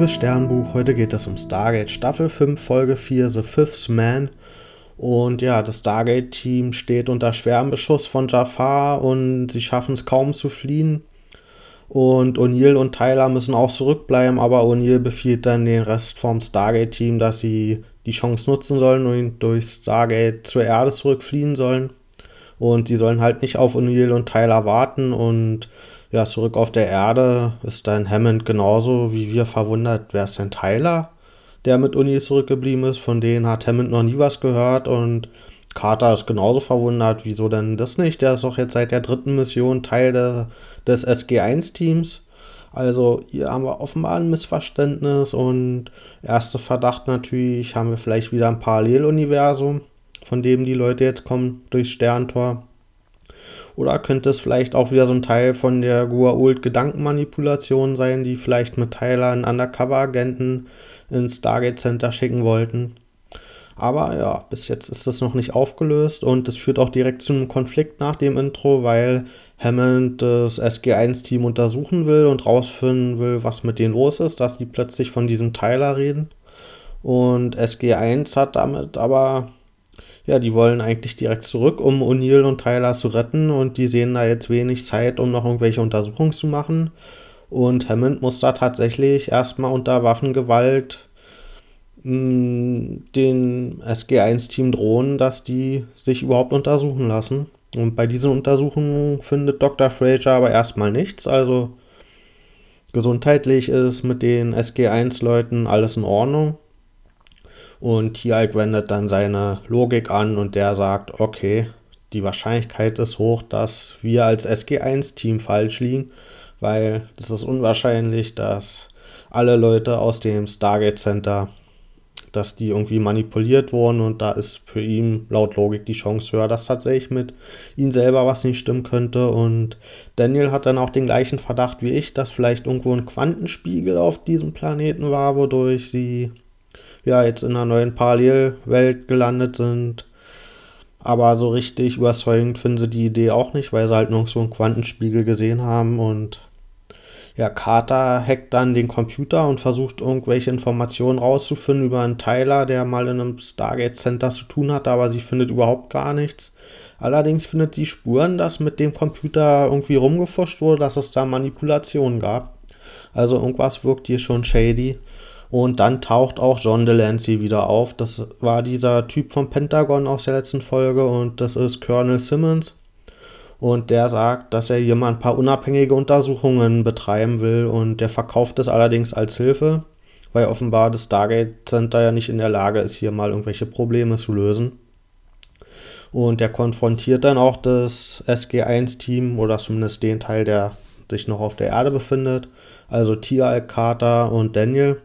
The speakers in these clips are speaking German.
liebes Sternbuch. Heute geht es um Stargate Staffel 5, Folge 4, The Fifth Man. Und ja, das Stargate-Team steht unter schwerem Beschuss von Jafar und sie schaffen es kaum zu fliehen. Und O'Neill und Tyler müssen auch zurückbleiben, aber O'Neill befiehlt dann den Rest vom Stargate-Team, dass sie die Chance nutzen sollen und durch Stargate zur Erde zurückfliehen sollen. Und sie sollen halt nicht auf O'Neill und Tyler warten und ja, zurück auf der Erde ist dann Hammond genauso wie wir verwundert, wer ist denn Tyler, der mit Uni zurückgeblieben ist. Von denen hat Hammond noch nie was gehört und Carter ist genauso verwundert, wieso denn das nicht? Der ist auch jetzt seit der dritten Mission Teil der, des SG1-Teams. Also hier haben wir offenbar ein Missverständnis und erster Verdacht natürlich, haben wir vielleicht wieder ein Paralleluniversum, von dem die Leute jetzt kommen durchs Sterntor. Oder könnte es vielleicht auch wieder so ein Teil von der Gua'uld Gedankenmanipulation sein, die vielleicht mit Tyler einen Undercover-Agenten ins Stargate Center schicken wollten? Aber ja, bis jetzt ist das noch nicht aufgelöst und es führt auch direkt zu einem Konflikt nach dem Intro, weil Hammond das SG1-Team untersuchen will und rausfinden will, was mit denen los ist, dass die plötzlich von diesem Tyler reden. Und SG1 hat damit aber ja, die wollen eigentlich direkt zurück, um O'Neill und Tyler zu retten und die sehen da jetzt wenig Zeit, um noch irgendwelche Untersuchungen zu machen. Und Hammond muss da tatsächlich erstmal unter Waffengewalt mh, mm, den SG1-Team drohen, dass die sich überhaupt untersuchen lassen. Und bei diesen Untersuchungen findet Dr. Fraser aber erstmal nichts. Also gesundheitlich ist mit den SG1-Leuten alles in Ordnung. Und Tjalk wendet dann seine Logik an und der sagt, okay, die Wahrscheinlichkeit ist hoch, dass wir als SG1-Team falsch liegen, weil es ist unwahrscheinlich, dass alle Leute aus dem Stargate Center, dass die irgendwie manipuliert wurden und da ist für ihn laut Logik die Chance höher, dass tatsächlich mit ihm selber was nicht stimmen könnte. Und Daniel hat dann auch den gleichen Verdacht wie ich, dass vielleicht irgendwo ein Quantenspiegel auf diesem Planeten war, wodurch sie ja jetzt in einer neuen Parallelwelt gelandet sind. Aber so richtig überzeugend finden sie die Idee auch nicht, weil sie halt so einen Quantenspiegel gesehen haben und ja, Carter hackt dann den Computer und versucht irgendwelche Informationen rauszufinden über einen Tyler, der mal in einem Stargate Center zu tun hat, aber sie findet überhaupt gar nichts. Allerdings findet sie Spuren, dass mit dem Computer irgendwie rumgefuscht wurde, dass es da Manipulationen gab. Also irgendwas wirkt hier schon shady. Und dann taucht auch John Delancey wieder auf. Das war dieser Typ vom Pentagon aus der letzten Folge und das ist Colonel Simmons. Und der sagt, dass er hier mal ein paar unabhängige Untersuchungen betreiben will und der verkauft es allerdings als Hilfe, weil offenbar das Stargate Center ja nicht in der Lage ist, hier mal irgendwelche Probleme zu lösen. Und der konfrontiert dann auch das SG1-Team oder zumindest den Teil, der sich noch auf der Erde befindet. Also Tia, Carter und Daniel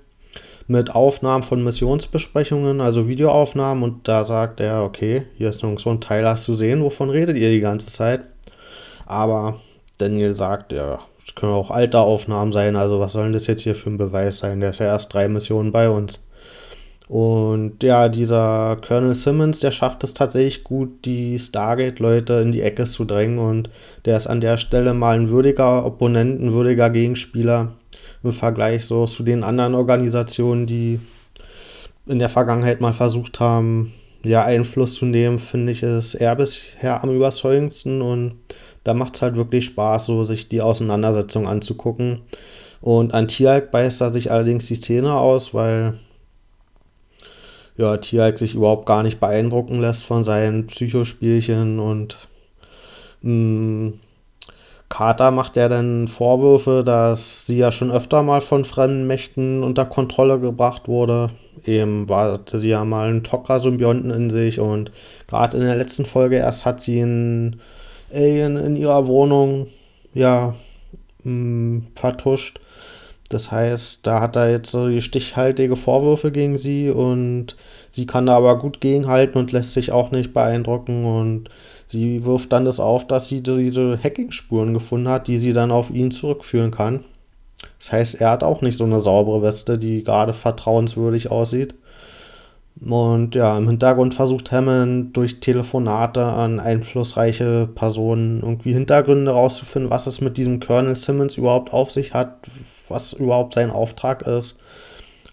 mit Aufnahmen von Missionsbesprechungen, also Videoaufnahmen. Und da sagt er, okay, hier ist noch so ein Teil, hast du sehen, wovon redet ihr die ganze Zeit? Aber Daniel sagt, ja, es können auch alte Aufnahmen sein, also was soll denn das jetzt hier für ein Beweis sein? Der ist ja erst drei Missionen bei uns. Und ja, dieser Colonel Simmons, der schafft es tatsächlich gut, die Stargate-Leute in die Ecke zu drängen und der ist an der Stelle mal ein würdiger Opponent, ein würdiger Gegenspieler im Vergleich so zu den anderen Organisationen, die in der Vergangenheit mal versucht haben, ja, Einfluss zu nehmen, finde ich es eher bisher am überzeugendsten und da macht es halt wirklich Spaß, so sich die Auseinandersetzung anzugucken. Und an Tierhalk beißt er sich allerdings die Szene aus, weil ja, Tierhalk sich überhaupt gar nicht beeindrucken lässt von seinen Psychospielchen und mh, mm, Carter macht ja dann Vorwürfe, dass sie ja schon öfter mal von fremden Mächten unter Kontrolle gebracht wurde. Eben hatte sie ja mal einen Tokra-Symbionten in sich und gerade in der letzten Folge erst hat sie einen Alien in ihrer Wohnung ja mh, mm, vertuscht. Das heißt, da hat er jetzt so die stichhaltige Vorwürfe gegen sie und sie kann da aber gut gegenhalten und lässt sich auch nicht beeindrucken und sie wirft dann das auf, dass sie diese Hacking-Spuren gefunden hat, die sie dann auf ihn zurückführen kann. Das heißt, er hat auch nicht so eine saubere Weste, die gerade vertrauenswürdig aussieht. Und ja, im Hintergrund versucht Hammond durch Telefonate an einflussreiche Personen irgendwie Hintergründe rauszufinden, was es mit diesem Colonel Simmons überhaupt auf sich hat, was überhaupt sein Auftrag ist.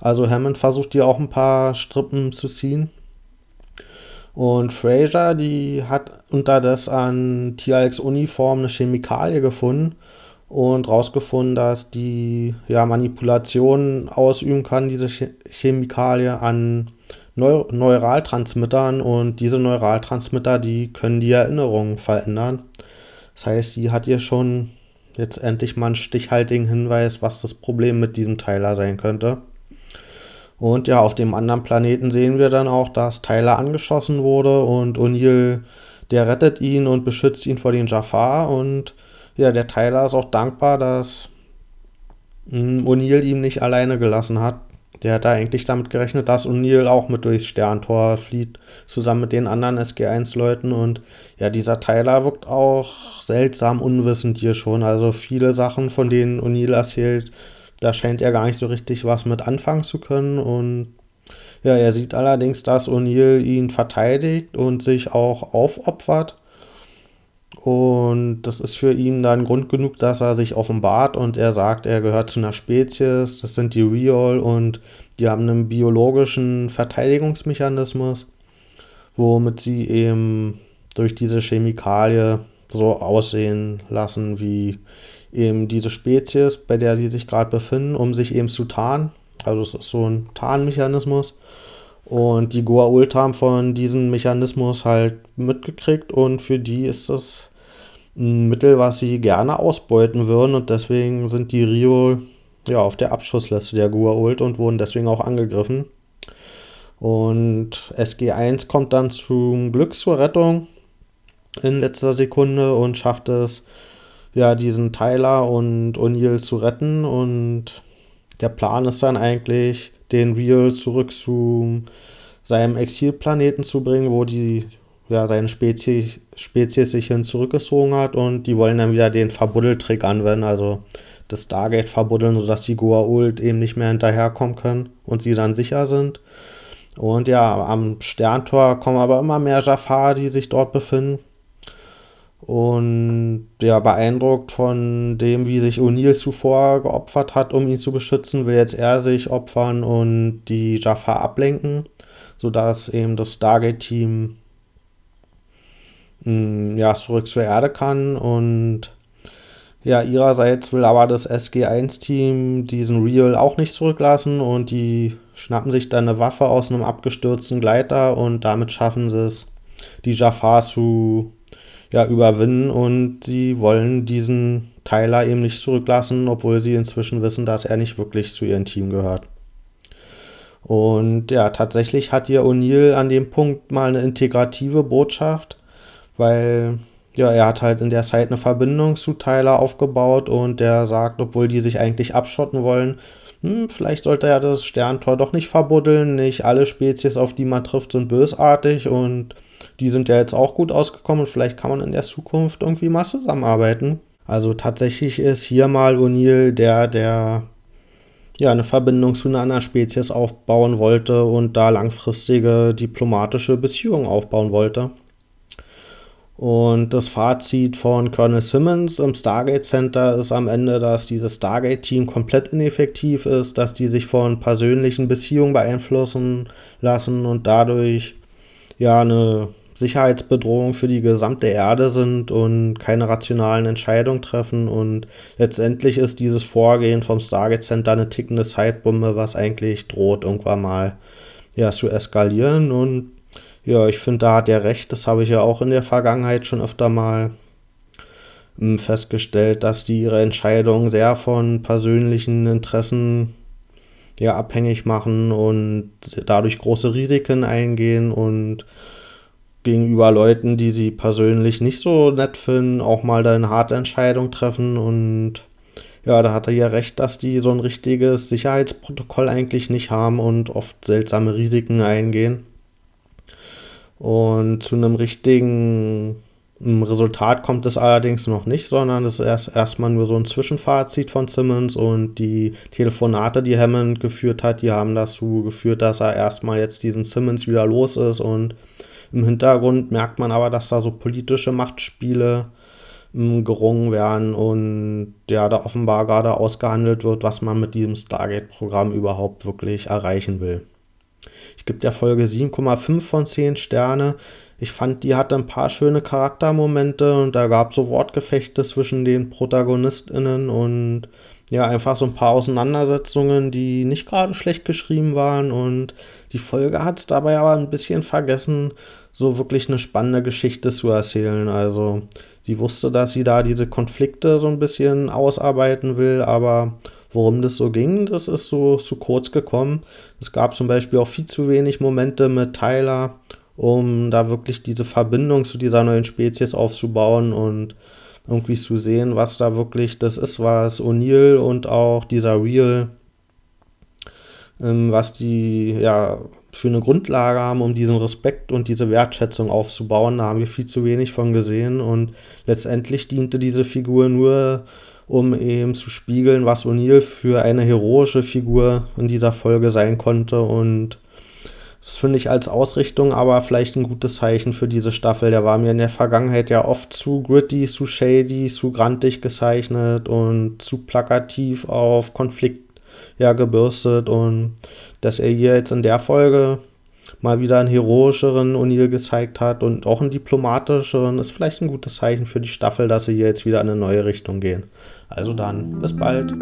Also Hammond versucht hier auch ein paar Strippen zu ziehen. Und Fraser, die hat unterdessen an TRX-Uniform eine Chemikalie gefunden und rausgefunden, dass die ja, Manipulationen ausüben kann, diese Chemikalie an Neu Neuraltransmittern und diese Neuraltransmitter, die können die Erinnerungen verändern. Das heißt, sie hat hier schon jetzt endlich mal einen stichhaltigen Hinweis, was das Problem mit diesem Teiler sein könnte. Und ja, auf dem anderen Planeten sehen wir dann auch, dass Tyler angeschossen wurde und O'Neill, der rettet ihn und beschützt ihn vor den Jafar. Und ja, der Tyler ist auch dankbar, dass hm, O'Neill ihm nicht alleine gelassen hat. Der hat da eigentlich damit gerechnet, dass O'Neill auch mit durchs Sterntor flieht, zusammen mit den anderen SG1-Leuten. Und ja, dieser Tyler wirkt auch seltsam unwissend hier schon. Also viele Sachen, von denen O'Neill erzählt, da scheint er gar nicht so richtig was mit anfangen zu können. Und ja, er sieht allerdings, dass O'Neill ihn verteidigt und sich auch aufopfert. Und das ist für ihn dann Grund genug, dass er sich offenbart und er sagt, er gehört zu einer Spezies, das sind die Real und die haben einen biologischen Verteidigungsmechanismus, womit sie eben durch diese Chemikalie so aussehen lassen wie eben diese Spezies, bei der sie sich gerade befinden, um sich eben zu tarnen. Also es ist so ein Tarnmechanismus. Und die Goa Ult haben von diesem Mechanismus halt mitgekriegt und für die ist das ein Mittel, was sie gerne ausbeuten würden und deswegen sind die Rio ja auf der Abschussliste der Goa Ult und wurden deswegen auch angegriffen. Und SG1 kommt dann zum Glück zur Rettung in letzter Sekunde und schafft es, ja, diesen Tyler und O'Neill zu retten. Und der Plan ist dann eigentlich, den Real zurück zu seinem Exilplaneten zu bringen, wo die ja, seine Spezies, Spezies sich hin zurückgezogen hat und die wollen dann wieder den Verbuddeltrick anwenden, also das Stargate verbuddeln, sodass die Goa'uld eben nicht mehr hinterherkommen können und sie dann sicher sind. Und ja, am Sterntor kommen aber immer mehr Jafar, die sich dort befinden. Und ja, beeindruckt von dem, wie sich O'Neill zuvor geopfert hat, um ihn zu beschützen, will jetzt er sich opfern und die Jaffa ablenken, sodass eben das Stargate-Team hm, ja, zurück zur Erde kann. Und ja, ihrerseits will aber das SG1-Team diesen Real auch nicht zurücklassen und die schnappen sich dann eine Waffe aus einem abgestürzten Gleiter und damit schaffen sie es, die Jaffa zu ja, überwinden und sie wollen diesen Tyler eben nicht zurücklassen, obwohl sie inzwischen wissen, dass er nicht wirklich zu ihrem Team gehört. Und ja, tatsächlich hat ihr O'Neill an dem Punkt mal eine integrative Botschaft, weil ja, er hat halt in der Zeit eine Verbindung zu Tyler aufgebaut und der sagt, obwohl die sich eigentlich abschotten wollen, hm, vielleicht sollte er das Sterntor doch nicht verbuddeln. Nicht alle Spezies, auf die man trifft, sind bösartig und die sind ja jetzt auch gut ausgekommen und vielleicht kann man in der Zukunft irgendwie mal zusammenarbeiten. Also tatsächlich ist hier mal O'Neill der, der ja eine Verbindung zu einer anderen Spezies aufbauen wollte und da langfristige diplomatische Beziehungen aufbauen wollte. Und das Fazit von Colonel Simmons im Stargate Center ist am Ende, dass dieses Stargate-Team komplett ineffektiv ist, dass die sich von persönlichen Beziehungen beeinflussen lassen und dadurch ja eine Sicherheitsbedrohung für die gesamte Erde sind und keine rationalen Entscheidungen treffen. Und letztendlich ist dieses Vorgehen vom Stargate Center eine tickende Zeitbombe, was eigentlich droht, irgendwann mal ja, zu eskalieren. Und ja, ich finde, da hat er recht. Das habe ich ja auch in der Vergangenheit schon öfter mal hm, festgestellt, dass die ihre Entscheidungen sehr von persönlichen Interessen ja, abhängig machen und dadurch große Risiken eingehen und gegenüber Leuten, die sie persönlich nicht so nett finden, auch mal da eine harte Entscheidung treffen. Und ja, da hat er ja recht, dass die so ein richtiges Sicherheitsprotokoll eigentlich nicht haben und oft seltsame Risiken eingehen. Und zu einem richtigen Resultat kommt es allerdings noch nicht, sondern es ist erst erstmal nur so ein Zwischenfazit von Simmons und die Telefonate, die Hammond geführt hat, die haben dazu geführt, dass er erstmal jetzt diesen Simmons wieder los ist und im Hintergrund merkt man aber, dass da so politische Machtspiele ähm, gerungen werden und ja, da offenbar gerade ausgehandelt wird, was man mit diesem Stargate-Programm überhaupt wirklich erreichen will. Ich gebe der Folge 7,5 von 10 Sterne. Ich fand, die hatte ein paar schöne Charaktermomente und da gab es so Wortgefechte zwischen den ProtagonistInnen und ja, einfach so ein paar Auseinandersetzungen, die nicht gerade schlecht geschrieben waren und die Folge hat es dabei aber ein bisschen vergessen, so wirklich eine spannende Geschichte zu erzählen. Also sie wusste, dass sie da diese Konflikte so ein bisschen ausarbeiten will, aber worum das so ging, das ist so zu kurz gekommen. Es gab zum Beispiel auch viel zu wenig Momente mit Tyler um da wirklich diese Verbindung zu dieser neuen Spezies aufzubauen und irgendwie zu sehen, was da wirklich das ist, was O'Neill und auch dieser Real, ähm, was die ja eine Grundlage haben, um diesen Respekt und diese Wertschätzung aufzubauen. Da haben wir viel zu wenig von gesehen und letztendlich diente diese Figur nur, um eben zu spiegeln, was O'Neill für eine heroische Figur in dieser Folge sein konnte und das finde ich als Ausrichtung aber vielleicht ein gutes Zeichen für diese Staffel. Der war mir in der Vergangenheit ja oft zu gritty, zu shady, zu grantig gezeichnet und zu plakativ auf Konflikt ja, gebürstet. Und dass er hier jetzt in der Folge mal wieder einen heroischeren O'Neill gezeigt hat und auch einen diplomatischeren, ist vielleicht ein gutes Zeichen für die Staffel, dass sie hier jetzt wieder in eine neue Richtung gehen. Also dann, bis bald.